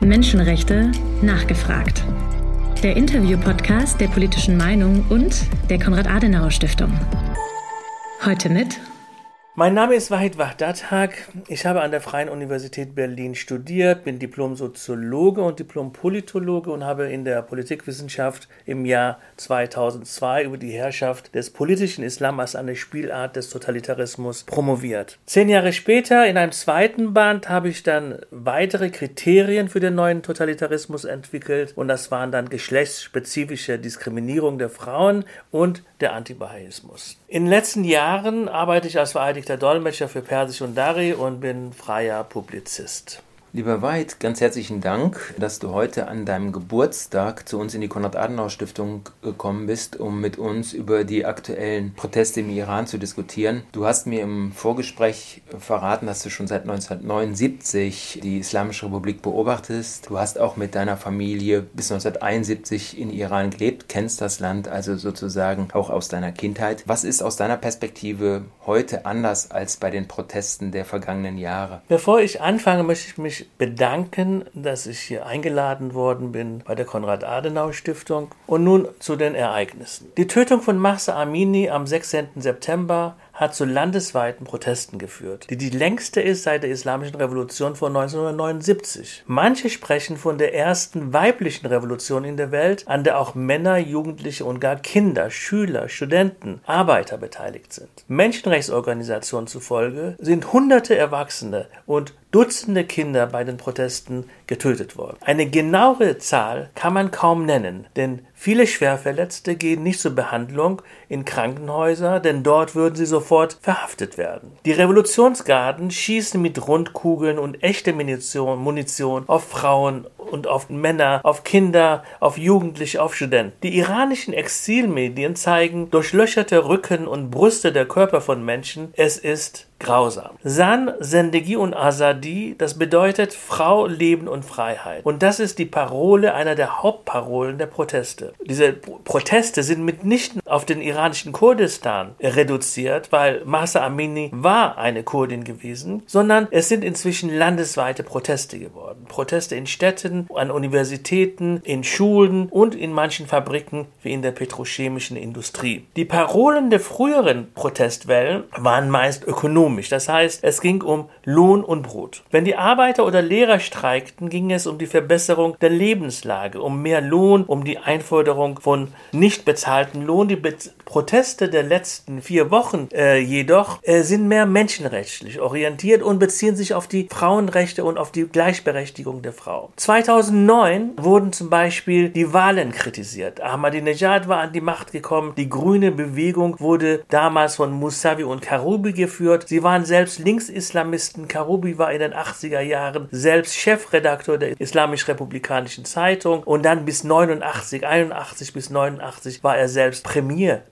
Menschenrechte nachgefragt. Der Interview-Podcast der politischen Meinung und der Konrad-Adenauer-Stiftung. Heute mit mein Name ist Wahid Wahdatak. Ich habe an der Freien Universität Berlin studiert, bin Diplom-Soziologe und Diplom-Politologe und habe in der Politikwissenschaft im Jahr 2002 über die Herrschaft des politischen Islam als eine Spielart des Totalitarismus promoviert. Zehn Jahre später, in einem zweiten Band, habe ich dann weitere Kriterien für den neuen Totalitarismus entwickelt und das waren dann geschlechtsspezifische Diskriminierung der Frauen und der Antibahaismus. In den letzten Jahren arbeite ich als vereidigter Dolmetscher für Persisch und Dari und bin freier Publizist. Lieber Weid, ganz herzlichen Dank, dass du heute an deinem Geburtstag zu uns in die Konrad-Adenauer-Stiftung gekommen bist, um mit uns über die aktuellen Proteste im Iran zu diskutieren. Du hast mir im Vorgespräch verraten, dass du schon seit 1979 die Islamische Republik beobachtest. Du hast auch mit deiner Familie bis 1971 in Iran gelebt, kennst das Land also sozusagen auch aus deiner Kindheit. Was ist aus deiner Perspektive heute anders als bei den Protesten der vergangenen Jahre? Bevor ich anfange, möchte ich mich bedanken, dass ich hier eingeladen worden bin bei der Konrad-Adenauer-Stiftung. Und nun zu den Ereignissen. Die Tötung von Mahsa Amini am 16. September hat zu landesweiten Protesten geführt, die die längste ist seit der Islamischen Revolution von 1979. Manche sprechen von der ersten weiblichen Revolution in der Welt, an der auch Männer, Jugendliche und gar Kinder, Schüler, Studenten, Arbeiter beteiligt sind. Menschenrechtsorganisationen zufolge sind hunderte Erwachsene und Dutzende Kinder bei den Protesten getötet worden. Eine genauere Zahl kann man kaum nennen, denn viele Schwerverletzte gehen nicht zur Behandlung in Krankenhäuser, denn dort würden sie sofort verhaftet werden. Die Revolutionsgarden schießen mit Rundkugeln und echter Munition, Munition auf Frauen und auf Männer, auf Kinder, auf Jugendliche, auf Studenten. Die iranischen Exilmedien zeigen durchlöcherte Rücken und Brüste der Körper von Menschen. Es ist grausam. San, Sendegi und Azadi, das bedeutet Frau, Leben und Freiheit. Und das ist die Parole, einer der Hauptparolen der Proteste. Diese Proteste sind mitnichten auf den iranischen Kurdistan reduziert, weil Mahsa Amini war eine Kurdin gewesen, sondern es sind inzwischen landesweite Proteste geworden. Proteste in Städten, an Universitäten, in Schulen und in manchen Fabriken wie in der petrochemischen Industrie. Die Parolen der früheren Protestwellen waren meist ökonomisch ökonomisch. Das heißt, es ging um Lohn und Brot. Wenn die Arbeiter oder Lehrer streikten, ging es um die Verbesserung der Lebenslage, um mehr Lohn, um die Einforderung von nicht bezahlten Lohn. Die Proteste der letzten vier Wochen äh, jedoch äh, sind mehr menschenrechtlich orientiert und beziehen sich auf die Frauenrechte und auf die Gleichberechtigung der Frau. 2009 wurden zum Beispiel die Wahlen kritisiert. Ahmadinejad war an die Macht gekommen. Die grüne Bewegung wurde damals von Musavi und Karoubi geführt. Sie waren selbst Linksislamisten. Karoubi war in den 80er Jahren selbst Chefredakteur der Islamisch-Republikanischen Zeitung und dann bis 89, 81 bis 89 war er selbst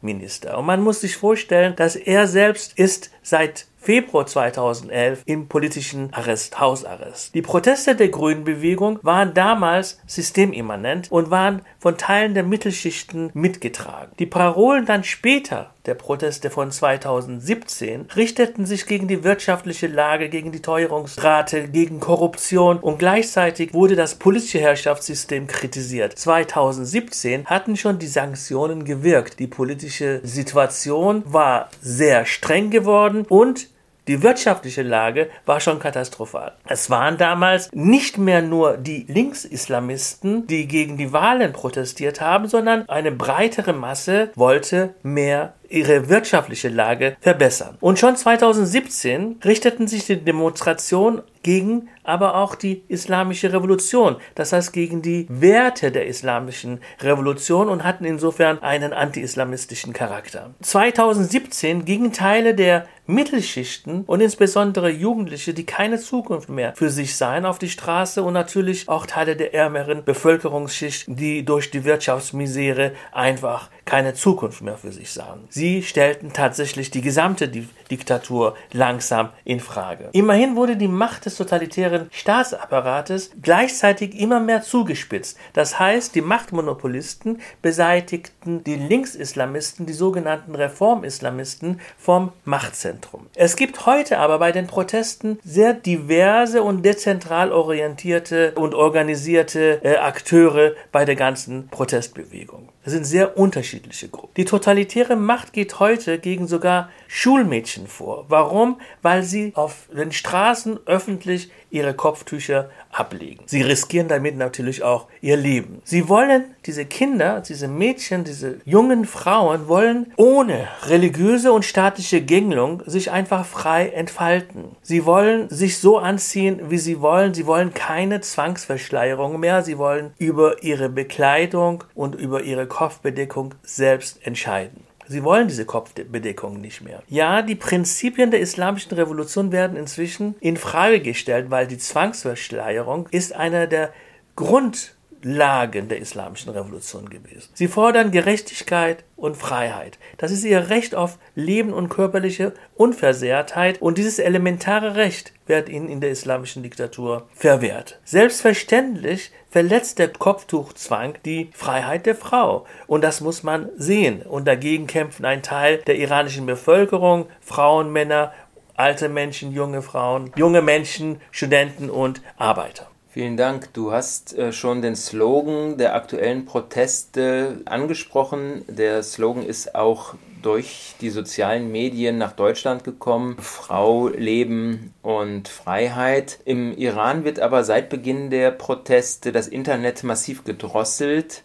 Premierminister. Und man muss sich vorstellen, dass er selbst ist seit Februar 2011 im politischen Arrest, Hausarrest. Die Proteste der Grünen Bewegung waren damals systemimmanent und waren von Teilen der Mittelschichten mitgetragen. Die Parolen dann später der Proteste von 2017 richteten sich gegen die wirtschaftliche Lage, gegen die Teuerungsrate, gegen Korruption und gleichzeitig wurde das politische Herrschaftssystem kritisiert. 2017 hatten schon die Sanktionen gewirkt. Die politische Situation war sehr streng geworden und die wirtschaftliche Lage war schon katastrophal. Es waren damals nicht mehr nur die Linksislamisten, die gegen die Wahlen protestiert haben, sondern eine breitere Masse wollte mehr ihre wirtschaftliche Lage verbessern. Und schon 2017 richteten sich die Demonstrationen gegen aber auch die islamische Revolution, das heißt gegen die Werte der islamischen Revolution und hatten insofern einen anti-islamistischen Charakter. 2017 gingen Teile der Mittelschichten und insbesondere Jugendliche, die keine Zukunft mehr für sich sahen, auf die Straße und natürlich auch Teile der ärmeren Bevölkerungsschicht, die durch die Wirtschaftsmisere einfach keine Zukunft mehr für sich sahen. Sie stellten tatsächlich die gesamte Diktatur langsam in Frage. Immerhin wurde die Macht des totalitären Staatsapparates gleichzeitig immer mehr zugespitzt. Das heißt, die Machtmonopolisten beseitigten die Linksislamisten, die sogenannten Reformislamisten, vom Machtzentrum. Es gibt heute aber bei den Protesten sehr diverse und dezentral orientierte und organisierte äh, Akteure bei der ganzen Protestbewegung. Das sind sehr unterschiedliche Gruppen. Die totalitäre Macht geht heute gegen sogar Schulmädchen vor. Warum? Weil sie auf den Straßen öffentlich ihre Kopftücher ablegen. Sie riskieren damit natürlich auch ihr Leben. Sie wollen, diese Kinder, diese Mädchen, diese jungen Frauen wollen ohne religiöse und staatliche Gängelung sich einfach frei entfalten. Sie wollen sich so anziehen, wie sie wollen. Sie wollen keine Zwangsverschleierung mehr. Sie wollen über ihre Bekleidung und über ihre Kopfbedeckung selbst entscheiden. Sie wollen diese Kopfbedeckung nicht mehr. Ja, die Prinzipien der islamischen Revolution werden inzwischen in Frage gestellt, weil die Zwangsverschleierung ist einer der Grund Lagen der islamischen Revolution gewesen. Sie fordern Gerechtigkeit und Freiheit. Das ist ihr Recht auf Leben und körperliche Unversehrtheit und dieses elementare Recht wird ihnen in der islamischen Diktatur verwehrt. Selbstverständlich verletzt der Kopftuchzwang die Freiheit der Frau und das muss man sehen und dagegen kämpfen ein Teil der iranischen Bevölkerung, Frauen, Männer, alte Menschen, junge Frauen, junge Menschen, Studenten und Arbeiter. Vielen Dank. Du hast äh, schon den Slogan der aktuellen Proteste angesprochen. Der Slogan ist auch durch die sozialen Medien nach Deutschland gekommen. Frau, Leben und Freiheit. Im Iran wird aber seit Beginn der Proteste das Internet massiv gedrosselt.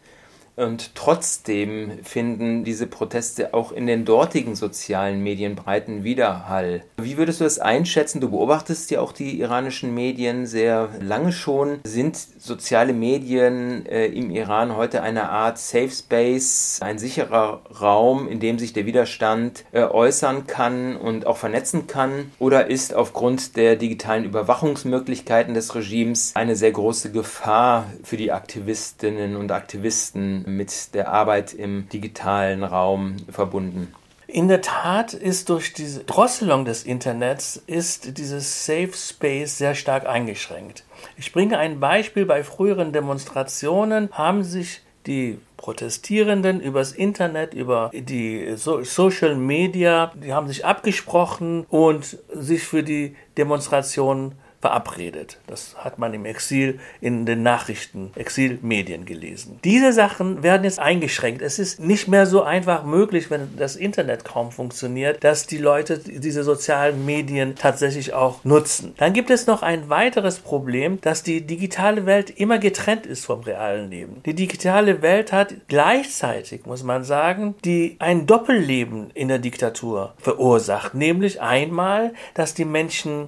Und trotzdem finden diese Proteste auch in den dortigen sozialen Medien breiten Widerhall. Wie würdest du das einschätzen? Du beobachtest ja auch die iranischen Medien sehr lange schon. Sind soziale Medien äh, im Iran heute eine Art Safe Space, ein sicherer Raum, in dem sich der Widerstand äh, äußern kann und auch vernetzen kann? Oder ist aufgrund der digitalen Überwachungsmöglichkeiten des Regimes eine sehr große Gefahr für die Aktivistinnen und Aktivisten mit der Arbeit im digitalen Raum verbunden. In der Tat ist durch diese Drosselung des Internets ist dieses Safe Space sehr stark eingeschränkt. Ich bringe ein Beispiel. Bei früheren Demonstrationen haben sich die Protestierenden übers Internet, über die so Social Media, die haben sich abgesprochen und sich für die Demonstration verabredet. Das hat man im Exil in den Nachrichten, Exilmedien gelesen. Diese Sachen werden jetzt eingeschränkt. Es ist nicht mehr so einfach möglich, wenn das Internet kaum funktioniert, dass die Leute diese sozialen Medien tatsächlich auch nutzen. Dann gibt es noch ein weiteres Problem, dass die digitale Welt immer getrennt ist vom realen Leben. Die digitale Welt hat gleichzeitig, muss man sagen, die ein Doppelleben in der Diktatur verursacht, nämlich einmal, dass die Menschen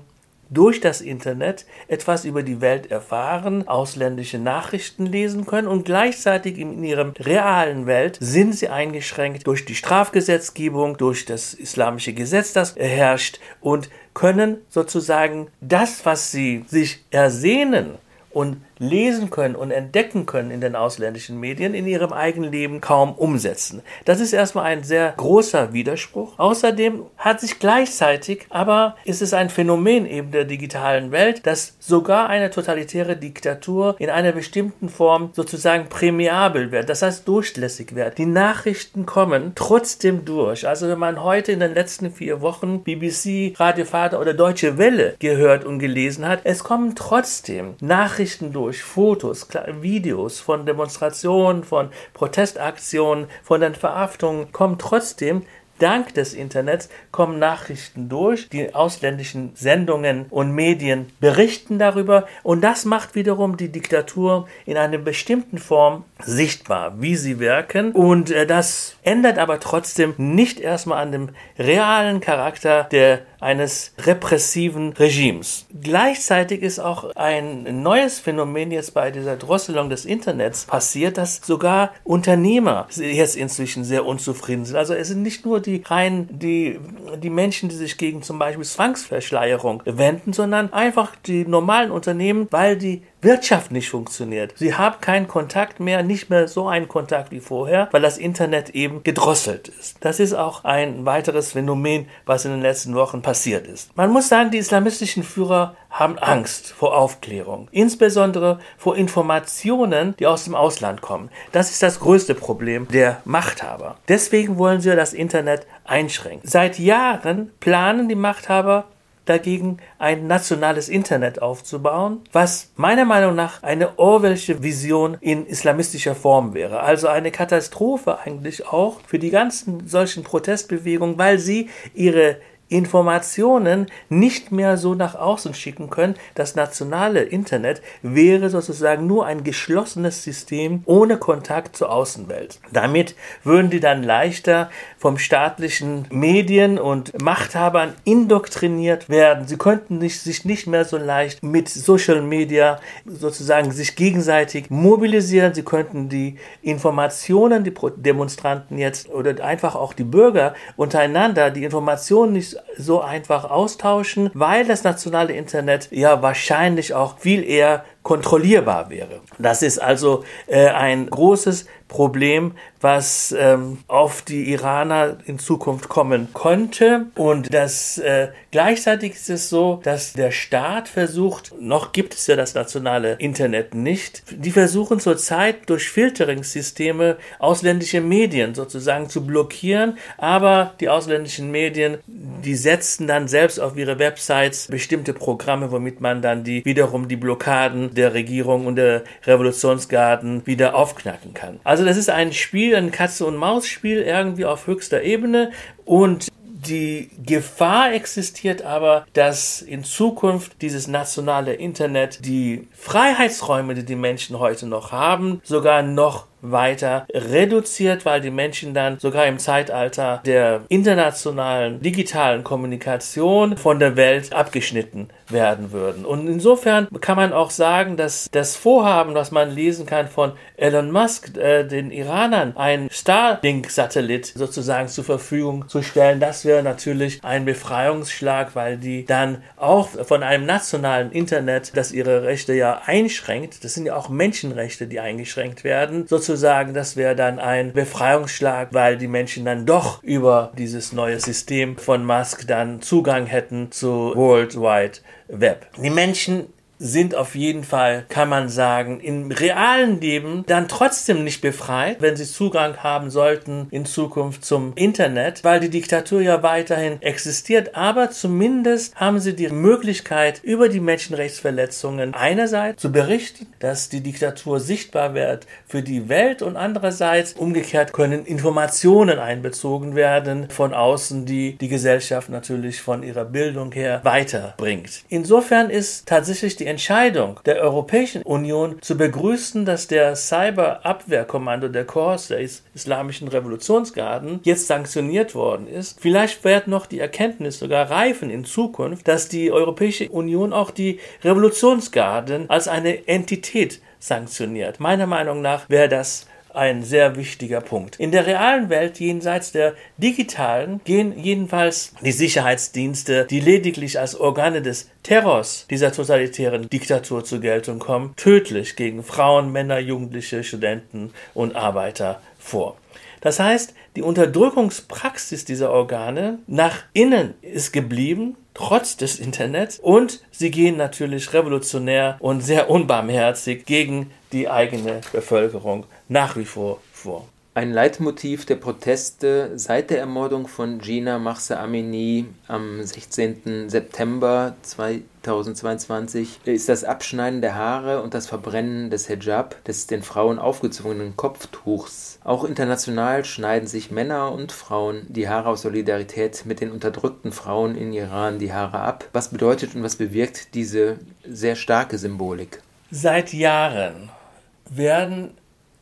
durch das Internet etwas über die Welt erfahren, ausländische Nachrichten lesen können und gleichzeitig in ihrem realen Welt sind sie eingeschränkt durch die Strafgesetzgebung, durch das islamische Gesetz, das herrscht und können sozusagen das, was sie sich ersehnen und lesen können und entdecken können in den ausländischen Medien, in ihrem eigenen Leben kaum umsetzen. Das ist erstmal ein sehr großer Widerspruch. Außerdem hat sich gleichzeitig, aber ist es ein Phänomen eben der digitalen Welt, dass sogar eine totalitäre Diktatur in einer bestimmten Form sozusagen prämiabel wird, das heißt durchlässig wird. Die Nachrichten kommen trotzdem durch. Also wenn man heute in den letzten vier Wochen BBC, Radio Vater oder Deutsche Welle gehört und gelesen hat, es kommen trotzdem Nachrichten durch durch Fotos, Videos von Demonstrationen, von Protestaktionen, von den Verhaftungen, kommen trotzdem Dank des Internets kommen Nachrichten durch, die ausländischen Sendungen und Medien berichten darüber. Und das macht wiederum die Diktatur in einer bestimmten Form sichtbar, wie sie wirken. Und äh, das ändert aber trotzdem nicht erstmal an dem realen Charakter der eines repressiven Regimes. Gleichzeitig ist auch ein neues Phänomen jetzt bei dieser Drosselung des Internets passiert, dass sogar Unternehmer jetzt inzwischen sehr unzufrieden sind. Also es sind nicht nur die rein die, die Menschen, die sich gegen zum Beispiel Zwangsverschleierung wenden, sondern einfach die normalen Unternehmen, weil die Wirtschaft nicht funktioniert. Sie haben keinen Kontakt mehr, nicht mehr so einen Kontakt wie vorher, weil das Internet eben gedrosselt ist. Das ist auch ein weiteres Phänomen, was in den letzten Wochen passiert ist. Man muss sagen, die islamistischen Führer haben Angst vor Aufklärung, insbesondere vor Informationen, die aus dem Ausland kommen. Das ist das größte Problem der Machthaber. Deswegen wollen sie das Internet einschränken. Seit Jahren planen die Machthaber dagegen ein nationales Internet aufzubauen, was meiner Meinung nach eine Orwellsche Vision in islamistischer Form wäre. Also eine Katastrophe eigentlich auch für die ganzen solchen Protestbewegungen, weil sie ihre Informationen nicht mehr so nach außen schicken können. Das nationale Internet wäre sozusagen nur ein geschlossenes System ohne Kontakt zur Außenwelt. Damit würden die dann leichter vom staatlichen Medien und Machthabern indoktriniert werden. Sie könnten nicht, sich nicht mehr so leicht mit Social Media sozusagen sich gegenseitig mobilisieren. Sie könnten die Informationen, die Demonstranten jetzt oder einfach auch die Bürger untereinander die Informationen nicht so einfach austauschen, weil das nationale Internet ja wahrscheinlich auch viel eher kontrollierbar wäre. Das ist also äh, ein großes Problem, was ähm, auf die Iraner in Zukunft kommen könnte. Und das äh, gleichzeitig ist es so, dass der Staat versucht, noch gibt es ja das nationale Internet nicht, die versuchen zurzeit durch Filteringssysteme ausländische Medien sozusagen zu blockieren, aber die ausländischen Medien, die setzen dann selbst auf ihre Websites bestimmte Programme, womit man dann die wiederum die Blockaden der Regierung und der Revolutionsgarden wieder aufknacken kann. Also das ist ein Spiel, ein Katze- und Maus-Spiel irgendwie auf höchster Ebene und die Gefahr existiert aber, dass in Zukunft dieses nationale Internet die Freiheitsräume, die die Menschen heute noch haben, sogar noch weiter reduziert, weil die Menschen dann sogar im Zeitalter der internationalen digitalen Kommunikation von der Welt abgeschnitten werden würden. Und insofern kann man auch sagen, dass das Vorhaben, was man lesen kann von Elon Musk, äh, den Iranern, ein Starlink-Satellit sozusagen zur Verfügung zu stellen, das wäre natürlich ein Befreiungsschlag, weil die dann auch von einem nationalen Internet, das ihre Rechte ja einschränkt, das sind ja auch Menschenrechte, die eingeschränkt werden, sozusagen, das wäre dann ein Befreiungsschlag, weil die Menschen dann doch über dieses neue System von Musk dann Zugang hätten zu Worldwide Web. Die Menschen sind auf jeden Fall, kann man sagen, im realen Leben dann trotzdem nicht befreit, wenn sie Zugang haben sollten in Zukunft zum Internet, weil die Diktatur ja weiterhin existiert, aber zumindest haben sie die Möglichkeit, über die Menschenrechtsverletzungen einerseits zu berichten, dass die Diktatur sichtbar wird für die Welt und andererseits umgekehrt können Informationen einbezogen werden von außen, die die Gesellschaft natürlich von ihrer Bildung her weiterbringt. Insofern ist tatsächlich die Entscheidung der Europäischen Union zu begrüßen, dass der Cyberabwehrkommando der Korps der Islamischen Revolutionsgarden jetzt sanktioniert worden ist. Vielleicht wird noch die Erkenntnis sogar reifen in Zukunft, dass die Europäische Union auch die Revolutionsgarden als eine Entität sanktioniert. Meiner Meinung nach wäre das ein sehr wichtiger Punkt. In der realen Welt, jenseits der digitalen, gehen jedenfalls die Sicherheitsdienste, die lediglich als Organe des Terrors dieser totalitären Diktatur zur Geltung kommen, tödlich gegen Frauen, Männer, Jugendliche, Studenten und Arbeiter vor. Das heißt, die Unterdrückungspraxis dieser Organe nach innen ist geblieben, trotz des Internets, und sie gehen natürlich revolutionär und sehr unbarmherzig gegen die eigene Bevölkerung nach wie vor vor. Ein Leitmotiv der Proteste seit der Ermordung von Gina Mahsa Amini am 16. September 2022 ist das Abschneiden der Haare und das Verbrennen des Hijab, des den Frauen aufgezwungenen Kopftuchs. Auch international schneiden sich Männer und Frauen die Haare aus Solidarität mit den unterdrückten Frauen in Iran die Haare ab. Was bedeutet und was bewirkt diese sehr starke Symbolik? Seit Jahren werden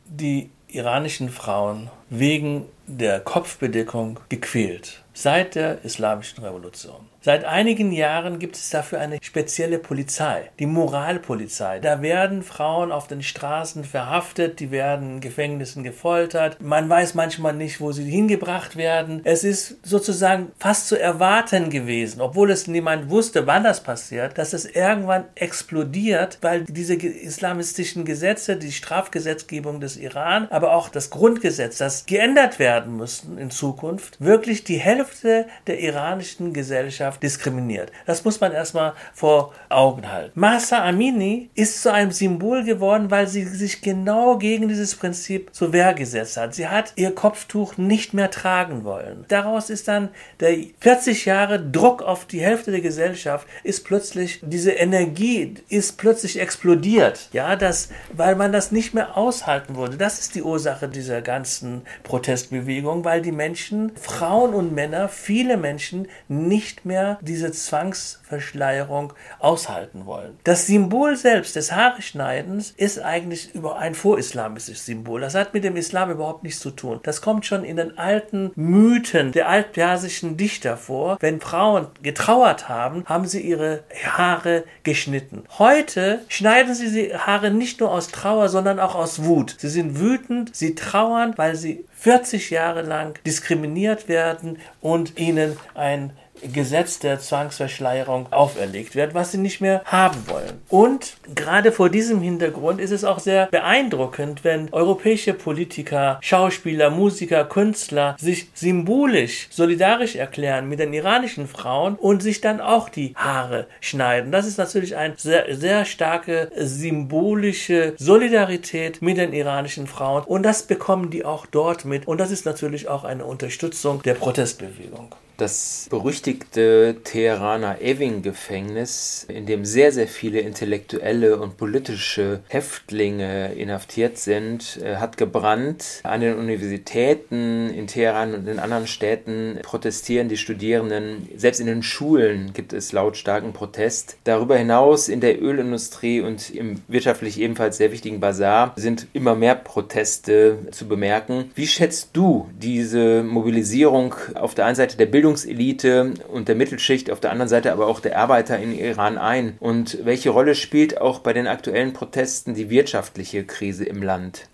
die iranischen Frauen wegen der Kopfbedeckung gequält. Seit der Islamischen Revolution. Seit einigen Jahren gibt es dafür eine spezielle Polizei, die Moralpolizei. Da werden Frauen auf den Straßen verhaftet, die werden in Gefängnissen gefoltert. Man weiß manchmal nicht, wo sie hingebracht werden. Es ist sozusagen fast zu erwarten gewesen, obwohl es niemand wusste, wann das passiert, dass es irgendwann explodiert, weil diese islamistischen Gesetze, die Strafgesetzgebung des Iran, aber auch das Grundgesetz, das geändert werden müssten in Zukunft, wirklich die Hälfte der iranischen Gesellschaft diskriminiert. Das muss man erstmal vor Augen halten. Masa Amini ist zu einem Symbol geworden, weil sie sich genau gegen dieses Prinzip zur Wehr gesetzt hat. Sie hat ihr Kopftuch nicht mehr tragen wollen. Daraus ist dann der 40 Jahre Druck auf die Hälfte der Gesellschaft ist plötzlich diese Energie ist plötzlich explodiert. Ja, das, weil man das nicht mehr aushalten wurde. Das ist die Ursache dieser ganzen Protestbewegung, weil die Menschen, Frauen und Männer, viele Menschen nicht mehr diese Zwangsverschleierung aushalten wollen. Das Symbol selbst des Haareschneidens ist eigentlich über ein vorislamisches Symbol. Das hat mit dem Islam überhaupt nichts zu tun. Das kommt schon in den alten Mythen der altpersischen Dichter vor. Wenn Frauen getrauert haben, haben sie ihre Haare geschnitten. Heute schneiden sie die Haare nicht nur aus Trauer, sondern auch aus Wut. Sie sind wütend, sie trauern, weil sie 40 Jahre lang diskriminiert werden und ihnen ein Gesetz der Zwangsverschleierung auferlegt wird, was sie nicht mehr haben wollen. Und gerade vor diesem Hintergrund ist es auch sehr beeindruckend, wenn europäische Politiker, Schauspieler, Musiker, Künstler sich symbolisch solidarisch erklären mit den iranischen Frauen und sich dann auch die Haare schneiden. Das ist natürlich eine sehr, sehr starke symbolische Solidarität mit den iranischen Frauen und das bekommen die auch dort mit und das ist natürlich auch eine Unterstützung der Protestbewegung das berüchtigte Teheraner Evin-Gefängnis, in dem sehr, sehr viele intellektuelle und politische Häftlinge inhaftiert sind, äh, hat gebrannt. An den Universitäten in Teheran und in anderen Städten protestieren die Studierenden. Selbst in den Schulen gibt es lautstarken Protest. Darüber hinaus in der Ölindustrie und im wirtschaftlich ebenfalls sehr wichtigen Bazar sind immer mehr Proteste zu bemerken. Wie schätzt du diese Mobilisierung auf der einen Seite der Bildung Bildungselite und der Mittelschicht, auf der anderen Seite aber auch der Arbeiter in Iran ein? Und welche Rolle spielt auch bei den aktuellen Protesten die wirtschaftliche Krise im Land?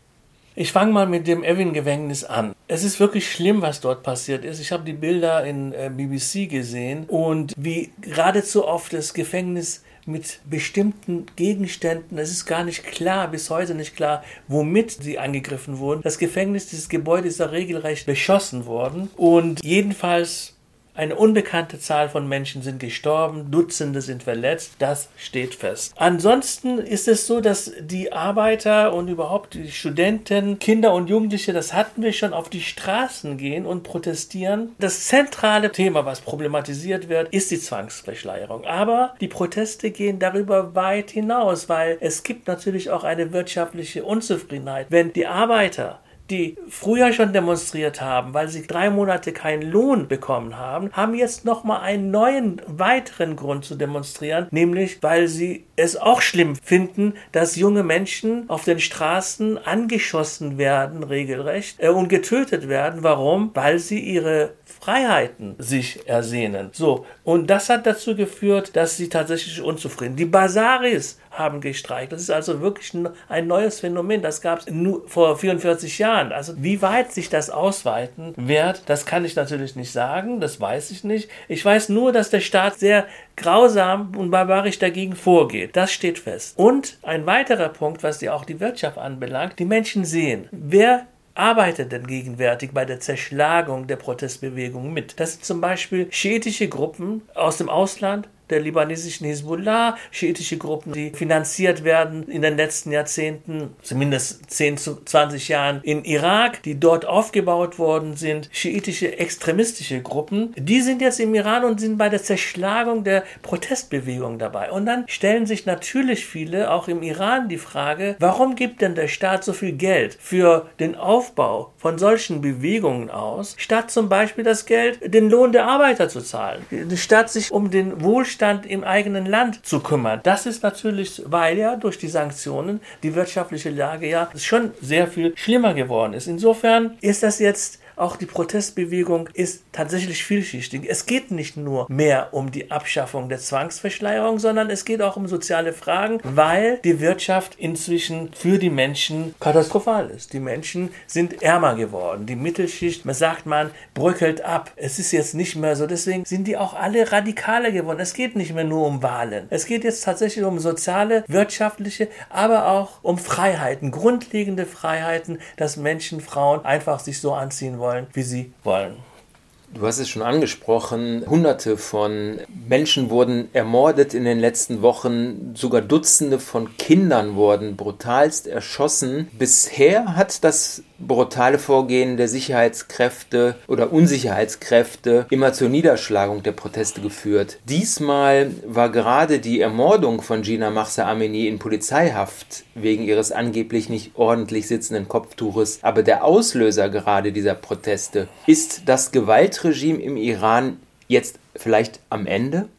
Ich fange mal mit dem Evin-Gefängnis an. Es ist wirklich schlimm, was dort passiert ist. Ich habe die Bilder in äh, BBC gesehen und wie geradezu oft das Gefängnis mit bestimmten Gegenständen. Es ist gar nicht klar, bis heute nicht klar, womit sie angegriffen wurden. Das Gefängnis, dieses Gebäude ist da regelrecht beschossen worden und jedenfalls eine unbekannte Zahl von Menschen sind gestorben, Dutzende sind verletzt, das steht fest. Ansonsten ist es so, dass die Arbeiter und überhaupt die Studenten, Kinder und Jugendliche, das hatten wir schon, auf die Straßen gehen und protestieren. Das zentrale Thema, was problematisiert wird, ist die Zwangsverschleierung. Aber die Proteste gehen darüber weit hinaus, weil es gibt natürlich auch eine wirtschaftliche Unzufriedenheit. Wenn die Arbeiter die früher schon demonstriert haben, weil sie drei Monate keinen Lohn bekommen haben, haben jetzt nochmal einen neuen, weiteren Grund zu demonstrieren, nämlich weil sie es auch schlimm finden, dass junge Menschen auf den Straßen angeschossen werden, regelrecht, äh, und getötet werden. Warum? Weil sie ihre Freiheiten sich ersehnen. So, und das hat dazu geführt, dass sie tatsächlich unzufrieden. Die Basaris haben gestreikt. Das ist also wirklich ein neues Phänomen. Das gab es nur vor 44 Jahren. Also wie weit sich das ausweiten wird, das kann ich natürlich nicht sagen. Das weiß ich nicht. Ich weiß nur, dass der Staat sehr grausam und barbarisch dagegen vorgeht. Das steht fest. Und ein weiterer Punkt, was ja auch die Wirtschaft anbelangt, die Menschen sehen, wer arbeitet denn gegenwärtig bei der Zerschlagung der Protestbewegung mit? Das sind zum Beispiel schiitische Gruppen aus dem Ausland, der libanesischen Hisbollah, schiitische Gruppen, die finanziert werden in den letzten Jahrzehnten, zumindest 10 zu 20 Jahren in Irak, die dort aufgebaut worden sind, schiitische extremistische Gruppen, die sind jetzt im Iran und sind bei der Zerschlagung der Protestbewegung dabei. Und dann stellen sich natürlich viele, auch im Iran, die Frage, warum gibt denn der Staat so viel Geld für den Aufbau von solchen Bewegungen aus, statt zum Beispiel das Geld, den Lohn der Arbeiter zu zahlen, statt sich um den Wohlstand Wohlstand im eigenen Land zu kümmern. Das ist natürlich, weil ja durch die Sanktionen die wirtschaftliche Lage ja schon sehr viel schlimmer geworden ist. Insofern ist das jetzt auch die Protestbewegung ist tatsächlich vielschichtig. Es geht nicht nur mehr um die Abschaffung der Zwangsverschleierung, sondern es geht auch um soziale Fragen, weil die Wirtschaft inzwischen für die Menschen katastrophal ist. Die Menschen sind ärmer geworden. Die Mittelschicht, man sagt man, bröckelt ab. Es ist jetzt nicht mehr so. Deswegen sind die auch alle radikaler geworden. Es geht nicht mehr nur um Wahlen. Es geht jetzt tatsächlich um soziale, wirtschaftliche, aber auch um Freiheiten, grundlegende Freiheiten, dass Menschen, Frauen einfach sich so anziehen wollen, wie sie wollen. Du hast es schon angesprochen, Hunderte von Menschen wurden ermordet in den letzten Wochen, sogar Dutzende von Kindern wurden brutalst erschossen. Bisher hat das brutale Vorgehen der Sicherheitskräfte oder Unsicherheitskräfte immer zur Niederschlagung der Proteste geführt. Diesmal war gerade die Ermordung von Gina Mahsa Amini in Polizeihaft wegen ihres angeblich nicht ordentlich sitzenden Kopftuches aber der Auslöser gerade dieser Proteste. Ist das Gewaltregime im Iran jetzt vielleicht am Ende?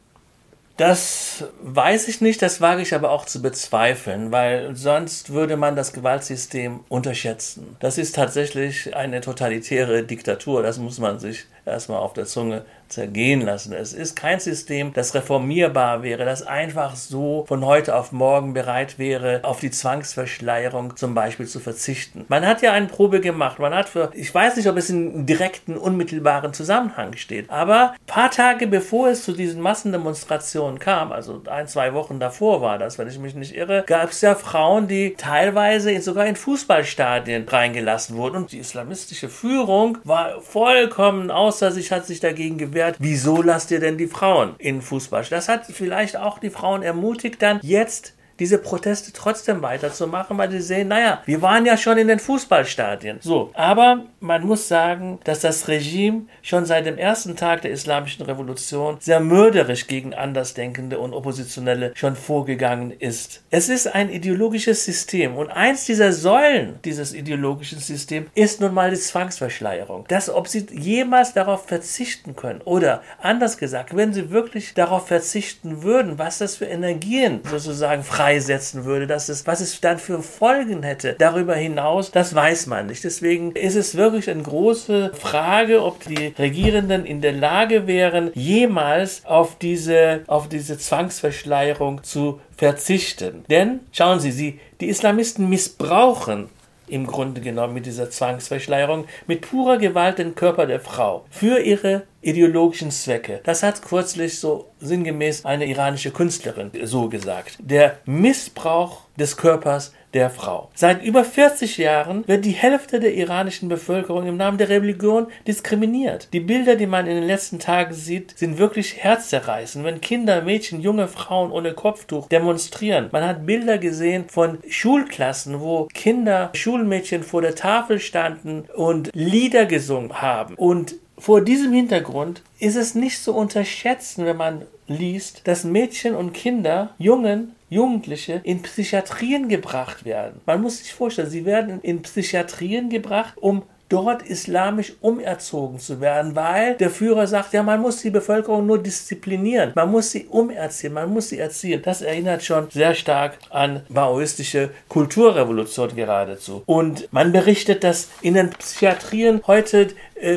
Das weiß ich nicht, das wage ich aber auch zu bezweifeln, weil sonst würde man das Gewaltsystem unterschätzen. Das ist tatsächlich eine totalitäre Diktatur, das muss man sich erstmal auf der Zunge zergehen lassen. Es ist kein System, das reformierbar wäre, das einfach so von heute auf morgen bereit wäre, auf die Zwangsverschleierung zum Beispiel zu verzichten. Man hat ja eine Probe gemacht. Man hat für, ich weiß nicht, ob es in direkten, unmittelbaren Zusammenhang steht, aber paar Tage bevor es zu diesen Massendemonstrationen kam, also ein, zwei Wochen davor war das, wenn ich mich nicht irre, gab es ja Frauen, die teilweise sogar in Fußballstadien reingelassen wurden. Und die islamistische Führung war vollkommen außer sich, hat sich dagegen gewehrt. Wieso lasst ihr denn die Frauen in Fußball? Das hat vielleicht auch die Frauen ermutigt, dann jetzt diese Proteste trotzdem weiterzumachen, weil sie sehen, naja, wir waren ja schon in den Fußballstadien. So, aber man muss sagen, dass das Regime schon seit dem ersten Tag der Islamischen Revolution sehr mörderisch gegen Andersdenkende und Oppositionelle schon vorgegangen ist. Es ist ein ideologisches System und eins dieser Säulen dieses ideologischen Systems ist nun mal die Zwangsverschleierung. Dass, ob sie jemals darauf verzichten können oder anders gesagt, wenn sie wirklich darauf verzichten würden, was das für Energien sozusagen frei freisetzen würde, dass es, was es dann für Folgen hätte. Darüber hinaus, das weiß man nicht. Deswegen ist es wirklich eine große Frage, ob die Regierenden in der Lage wären, jemals auf diese, auf diese Zwangsverschleierung zu verzichten. Denn, schauen Sie, sie, die Islamisten missbrauchen im Grunde genommen mit dieser Zwangsverschleierung, mit purer Gewalt den Körper der Frau für ihre ideologischen Zwecke. Das hat kürzlich so sinngemäß eine iranische Künstlerin so gesagt. Der Missbrauch des Körpers der Frau. Seit über 40 Jahren wird die Hälfte der iranischen Bevölkerung im Namen der Religion diskriminiert. Die Bilder, die man in den letzten Tagen sieht, sind wirklich herzzerreißend. Wenn Kinder, Mädchen, junge Frauen ohne Kopftuch demonstrieren. Man hat Bilder gesehen von Schulklassen, wo Kinder, Schulmädchen vor der Tafel standen und Lieder gesungen haben. Und vor diesem Hintergrund ist es nicht zu unterschätzen, wenn man liest, dass Mädchen und Kinder, Jungen, Jugendliche in Psychiatrien gebracht werden. Man muss sich vorstellen, sie werden in Psychiatrien gebracht, um dort islamisch umerzogen zu werden, weil der Führer sagt, ja, man muss die Bevölkerung nur disziplinieren, man muss sie umerziehen, man muss sie erziehen. Das erinnert schon sehr stark an maoistische Kulturrevolution geradezu. Und man berichtet, dass in den Psychiatrien heute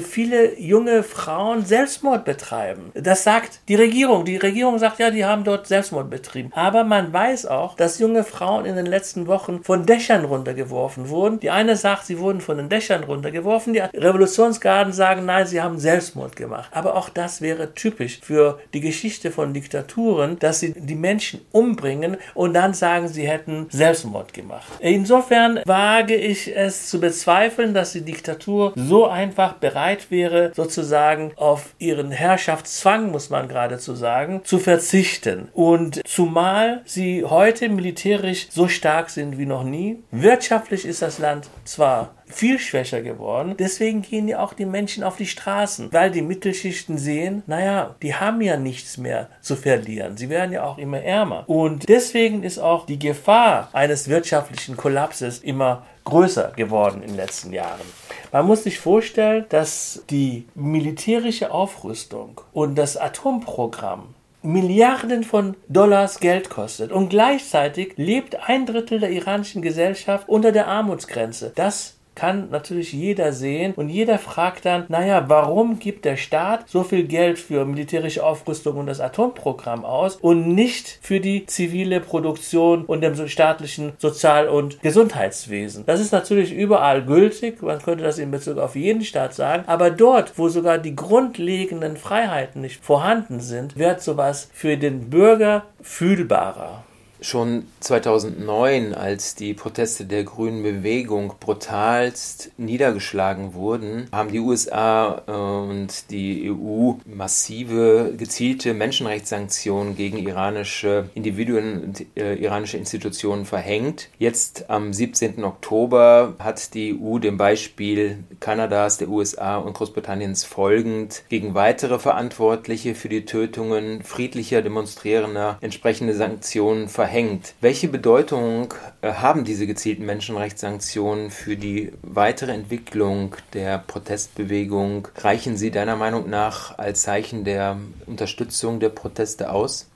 viele junge Frauen Selbstmord betreiben. Das sagt die Regierung. Die Regierung sagt ja, die haben dort Selbstmord betrieben. Aber man weiß auch, dass junge Frauen in den letzten Wochen von Dächern runtergeworfen wurden. Die eine sagt, sie wurden von den Dächern runtergeworfen. Die Revolutionsgarden sagen, nein, sie haben Selbstmord gemacht. Aber auch das wäre typisch für die Geschichte von Diktaturen, dass sie die Menschen umbringen und dann sagen, sie hätten Selbstmord gemacht. Insofern wage ich es zu bezweifeln, dass die Diktatur so einfach bereit bereit wäre, sozusagen auf ihren Herrschaftszwang, muss man geradezu sagen, zu verzichten. Und zumal sie heute militärisch so stark sind wie noch nie. Wirtschaftlich ist das Land zwar viel schwächer geworden. Deswegen gehen ja auch die Menschen auf die Straßen, weil die Mittelschichten sehen, naja, die haben ja nichts mehr zu verlieren. Sie werden ja auch immer ärmer. Und deswegen ist auch die Gefahr eines wirtschaftlichen Kollapses immer größer geworden in den letzten Jahren. Man muss sich vorstellen, dass die militärische Aufrüstung und das Atomprogramm Milliarden von Dollars Geld kostet und gleichzeitig lebt ein Drittel der iranischen Gesellschaft unter der Armutsgrenze. Das kann natürlich jeder sehen und jeder fragt dann, naja, warum gibt der Staat so viel Geld für militärische Aufrüstung und das Atomprogramm aus und nicht für die zivile Produktion und dem staatlichen Sozial- und Gesundheitswesen? Das ist natürlich überall gültig, man könnte das in Bezug auf jeden Staat sagen, aber dort, wo sogar die grundlegenden Freiheiten nicht vorhanden sind, wird sowas für den Bürger fühlbarer. Schon 2009, als die Proteste der grünen Bewegung brutalst niedergeschlagen wurden, haben die USA äh, und die EU massive, gezielte Menschenrechtssanktionen gegen iranische Individuen und äh, iranische Institutionen verhängt. Jetzt am 17. Oktober hat die EU dem Beispiel Kanadas, der USA und Großbritanniens folgend gegen weitere Verantwortliche für die Tötungen friedlicher Demonstrierender entsprechende Sanktionen verhängt verhängt. Welche Bedeutung äh, haben diese gezielten Menschenrechtssanktionen für die weitere Entwicklung der Protestbewegung? Reichen sie deiner Meinung nach als Zeichen der Unterstützung der Proteste aus?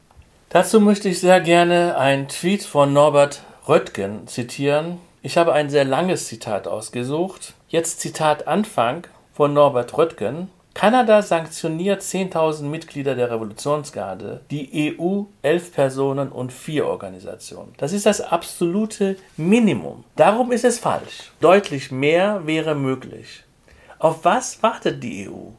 Dazu möchte ich sehr gerne einen Tweet von Norbert Röttgen zitieren. Ich habe ein sehr langes Zitat ausgesucht. Jetzt Zitat Anfang von Norbert Röttgen. Kanada sanktioniert 10.000 Mitglieder der Revolutionsgarde, die EU 11 Personen und 4 Organisationen. Das ist das absolute Minimum. Darum ist es falsch. Deutlich mehr wäre möglich. Auf was wartet die EU?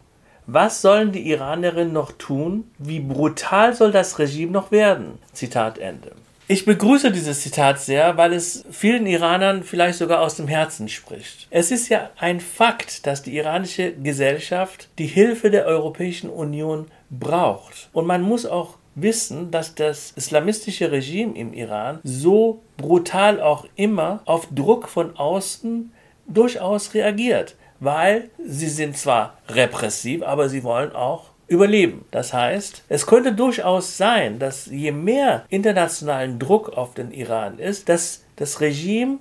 Was sollen die Iranerinnen noch tun? Wie brutal soll das Regime noch werden? Zitat Ende. Ich begrüße dieses Zitat sehr, weil es vielen Iranern vielleicht sogar aus dem Herzen spricht. Es ist ja ein Fakt, dass die iranische Gesellschaft die Hilfe der Europäischen Union braucht. Und man muss auch wissen, dass das islamistische Regime im Iran so brutal auch immer auf Druck von außen durchaus reagiert, weil sie sind zwar repressiv, aber sie wollen auch überleben. Das heißt, es könnte durchaus sein, dass je mehr internationalen Druck auf den Iran ist, dass das Regime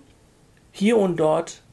hier und dort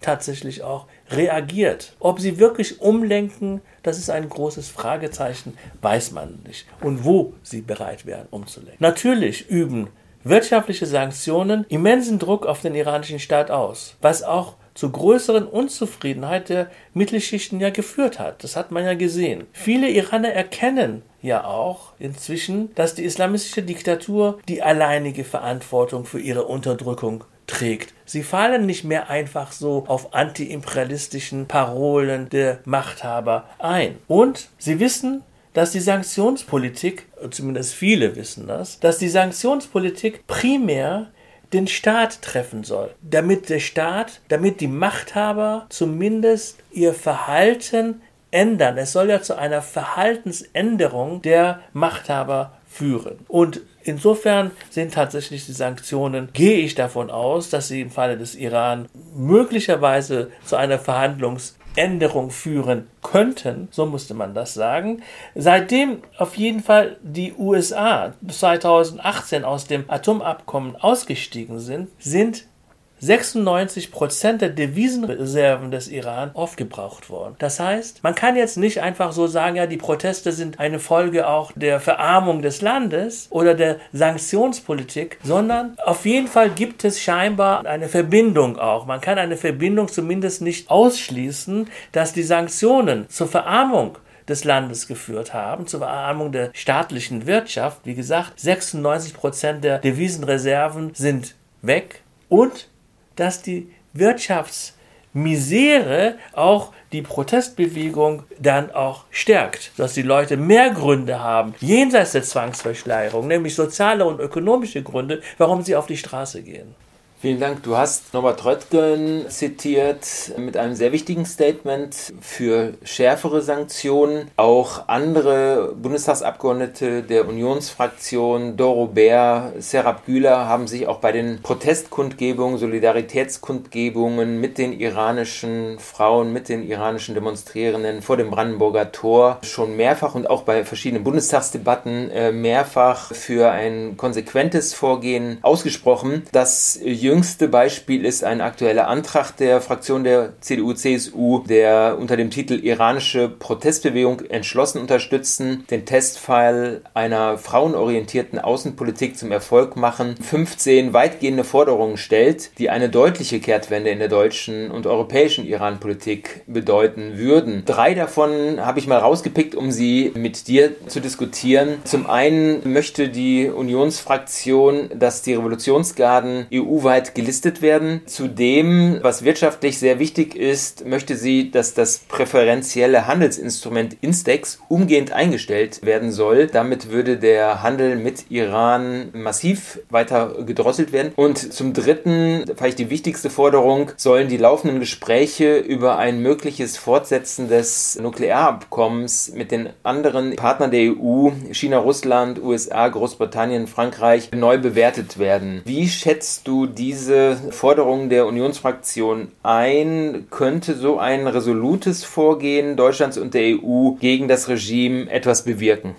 tatsächlich auch reagiert. Ob sie wirklich umlenken, das ist ein großes Fragezeichen, weiß man nicht. Und wo sie bereit wären umzulenken. Natürlich üben wirtschaftliche Sanktionen immensen Druck auf den iranischen Staat aus, was auch zu größeren Unzufriedenheit der Mittelschichten ja geführt hat. Das hat man ja gesehen. Viele Iraner erkennen ja auch inzwischen, dass die islamistische Diktatur die alleinige Verantwortung für ihre Unterdrückung trägt. Sie fallen nicht mehr einfach so auf antiimperialistischen Parolen der Machthaber ein. Und sie wissen, dass die Sanktionspolitik, zumindest viele wissen das, dass die Sanktionspolitik primär den Staat treffen soll, damit der Staat, damit die Machthaber zumindest ihr Verhalten ändern. Es soll ja zu einer Verhaltensänderung der Machthaber führen. Und insofern sind tatsächlich die Sanktionen, gehe ich davon aus, dass sie im Falle des Iran möglicherweise zu einer Verhandlungs Änderung führen könnten, so musste man das sagen. Seitdem auf jeden Fall die USA 2018 aus dem Atomabkommen ausgestiegen sind, sind 96 Prozent der Devisenreserven des Iran aufgebraucht worden. Das heißt, man kann jetzt nicht einfach so sagen, ja, die Proteste sind eine Folge auch der Verarmung des Landes oder der Sanktionspolitik, sondern auf jeden Fall gibt es scheinbar eine Verbindung auch. Man kann eine Verbindung zumindest nicht ausschließen, dass die Sanktionen zur Verarmung des Landes geführt haben, zur Verarmung der staatlichen Wirtschaft. Wie gesagt, 96 Prozent der Devisenreserven sind weg und dass die Wirtschaftsmisere auch die Protestbewegung dann auch stärkt, dass die Leute mehr Gründe haben, jenseits der Zwangsverschleierung, nämlich soziale und ökonomische Gründe, warum sie auf die Straße gehen. Vielen Dank. Du hast Norbert Röttgen zitiert mit einem sehr wichtigen Statement für schärfere Sanktionen. Auch andere Bundestagsabgeordnete der Unionsfraktion, Doro Bär, Serap Güler, haben sich auch bei den Protestkundgebungen, Solidaritätskundgebungen mit den iranischen Frauen, mit den iranischen Demonstrierenden vor dem Brandenburger Tor schon mehrfach und auch bei verschiedenen Bundestagsdebatten äh, mehrfach für ein konsequentes Vorgehen ausgesprochen. Das jüngste Beispiel ist ein aktueller Antrag der Fraktion der CDU-CSU, der unter dem Titel Iranische Protestbewegung entschlossen unterstützen, den Testfile einer frauenorientierten Außenpolitik zum Erfolg machen, 15 weitgehende Forderungen stellt, die eine deutliche Kehrtwende in der deutschen und europäischen Iran-Politik bedeuten würden. Drei davon habe ich mal rausgepickt, um sie mit dir zu diskutieren. Zum einen möchte die Unionsfraktion, dass die Revolutionsgarden EU-weit gelistet werden. Zudem, was wirtschaftlich sehr wichtig ist, möchte sie, dass das präferentielle Handelsinstrument Instex umgehend eingestellt werden soll. Damit würde der Handel mit Iran massiv weiter gedrosselt werden. Und zum Dritten, vielleicht die wichtigste Forderung, sollen die laufenden Gespräche über ein mögliches Fortsetzen des Nuklearabkommens mit den anderen Partnern der EU, China, Russland, USA, Großbritannien, Frankreich, neu bewertet werden. Wie schätzt du diese Forderungen der Unionsfraktion ein? Könnte so ein resolutes Vorgehen Deutschlands und der EU gegen das Regime etwas bewirken?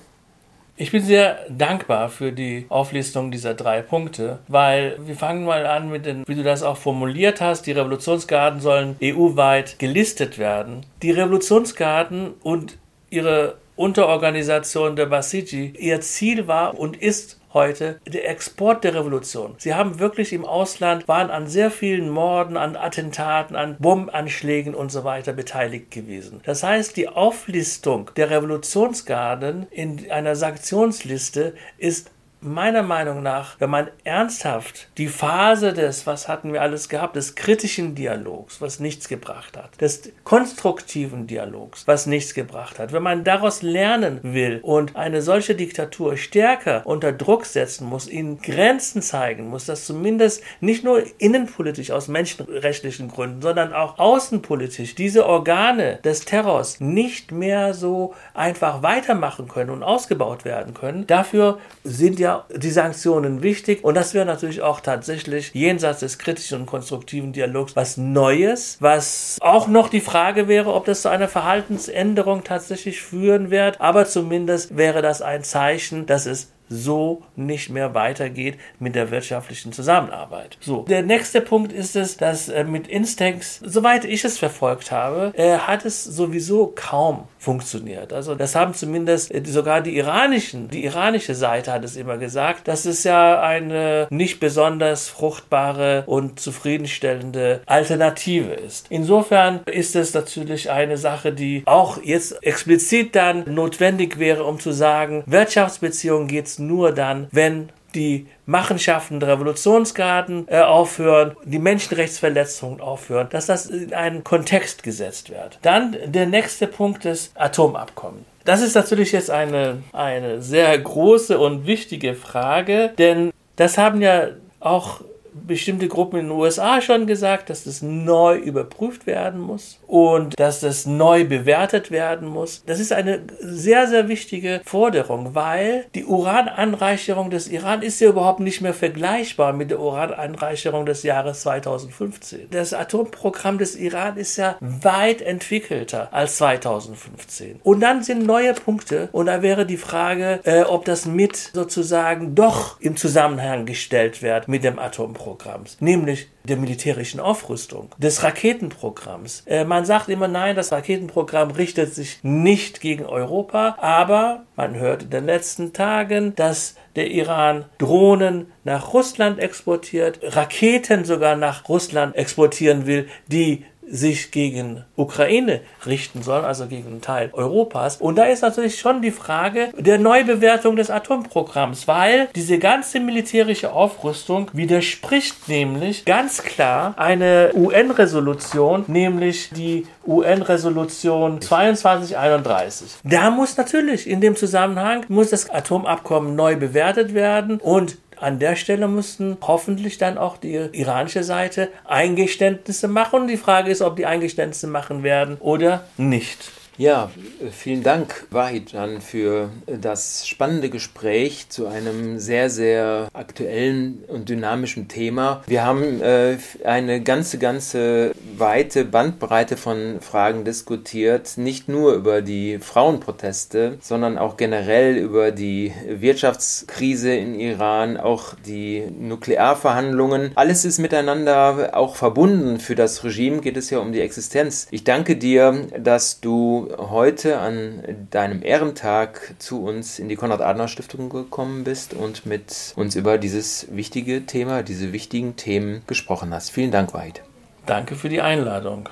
Ich bin sehr dankbar für die Auflistung dieser drei Punkte, weil wir fangen mal an mit den, wie du das auch formuliert hast, die Revolutionsgarden sollen EU-weit gelistet werden. Die Revolutionsgarden und ihre Unterorganisation der Basiji, ihr Ziel war und ist heute der Export der Revolution. Sie haben wirklich im Ausland, waren an sehr vielen Morden, an Attentaten, an Bombenanschlägen und so weiter beteiligt gewesen. Das heißt, die Auflistung der Revolutionsgarden in einer Sanktionsliste ist meiner Meinung nach, wenn man ernsthaft die Phase des, was hatten wir alles gehabt, des kritischen Dialogs, was nichts gebracht hat, des konstruktiven Dialogs, was nichts gebracht hat, wenn man daraus lernen will und eine solche Diktatur stärker unter Druck setzen muss, ihnen Grenzen zeigen muss, dass zumindest nicht nur innenpolitisch aus menschenrechtlichen Gründen, sondern auch außenpolitisch diese Organe des Terrors nicht mehr so einfach weitermachen können und ausgebaut werden können. Dafür sind ja die Sanktionen wichtig. Und das wäre natürlich auch tatsächlich jenseits des kritischen und konstruktiven Dialogs was Neues, was auch noch die Frage wäre, ob das zu einer Verhaltensänderung tatsächlich führen wird, aber zumindest wäre das ein Zeichen, dass es so nicht mehr weitergeht mit der wirtschaftlichen Zusammenarbeit. So, der nächste Punkt ist es, dass äh, mit Instex, soweit ich es verfolgt habe, äh, hat es sowieso kaum funktioniert. Also das haben zumindest äh, sogar die iranischen, die iranische Seite hat es immer gesagt, dass es ja eine nicht besonders fruchtbare und zufriedenstellende Alternative ist. Insofern ist es natürlich eine Sache, die auch jetzt explizit dann notwendig wäre, um zu sagen, Wirtschaftsbeziehungen geht nur dann, wenn die Machenschaften der Revolutionsgarden äh, aufhören, die Menschenrechtsverletzungen aufhören, dass das in einen Kontext gesetzt wird. Dann der nächste Punkt ist Atomabkommen. Das ist natürlich jetzt eine, eine sehr große und wichtige Frage, denn das haben ja auch bestimmte Gruppen in den USA schon gesagt, dass das neu überprüft werden muss und dass das neu bewertet werden muss. Das ist eine sehr, sehr wichtige Forderung, weil die Urananreicherung des Iran ist ja überhaupt nicht mehr vergleichbar mit der Urananreicherung des Jahres 2015. Das Atomprogramm des Iran ist ja weit entwickelter als 2015. Und dann sind neue Punkte und da wäre die Frage, äh, ob das mit sozusagen doch im Zusammenhang gestellt wird mit dem Atomprogramm. Programms, nämlich der militärischen Aufrüstung, des Raketenprogramms. Äh, man sagt immer, nein, das Raketenprogramm richtet sich nicht gegen Europa, aber man hört in den letzten Tagen, dass der Iran Drohnen nach Russland exportiert, Raketen sogar nach Russland exportieren will, die sich gegen Ukraine richten sollen, also gegen einen Teil Europas. Und da ist natürlich schon die Frage der Neubewertung des Atomprogramms, weil diese ganze militärische Aufrüstung widerspricht nämlich ganz klar eine UN-Resolution, nämlich die UN-Resolution 2231. Da muss natürlich in dem Zusammenhang muss das Atomabkommen neu bewertet werden und an der Stelle mussten hoffentlich dann auch die iranische Seite Eingeständnisse machen. Die Frage ist, ob die Eingeständnisse machen werden oder nicht. Ja, vielen Dank, Wahidan, für das spannende Gespräch zu einem sehr, sehr aktuellen und dynamischen Thema. Wir haben äh, eine ganze, ganze weite Bandbreite von Fragen diskutiert, nicht nur über die Frauenproteste, sondern auch generell über die Wirtschaftskrise in Iran, auch die Nuklearverhandlungen. Alles ist miteinander auch verbunden. Für das Regime geht es ja um die Existenz. Ich danke dir, dass du heute an deinem Ehrentag zu uns in die Konrad-Adenauer-Stiftung gekommen bist und mit uns über dieses wichtige Thema, diese wichtigen Themen gesprochen hast. Vielen Dank, Wahid. Danke für die Einladung.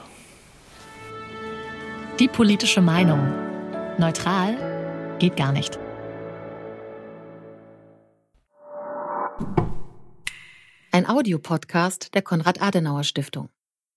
Die politische Meinung. Neutral geht gar nicht. Ein Audiopodcast der Konrad-Adenauer-Stiftung.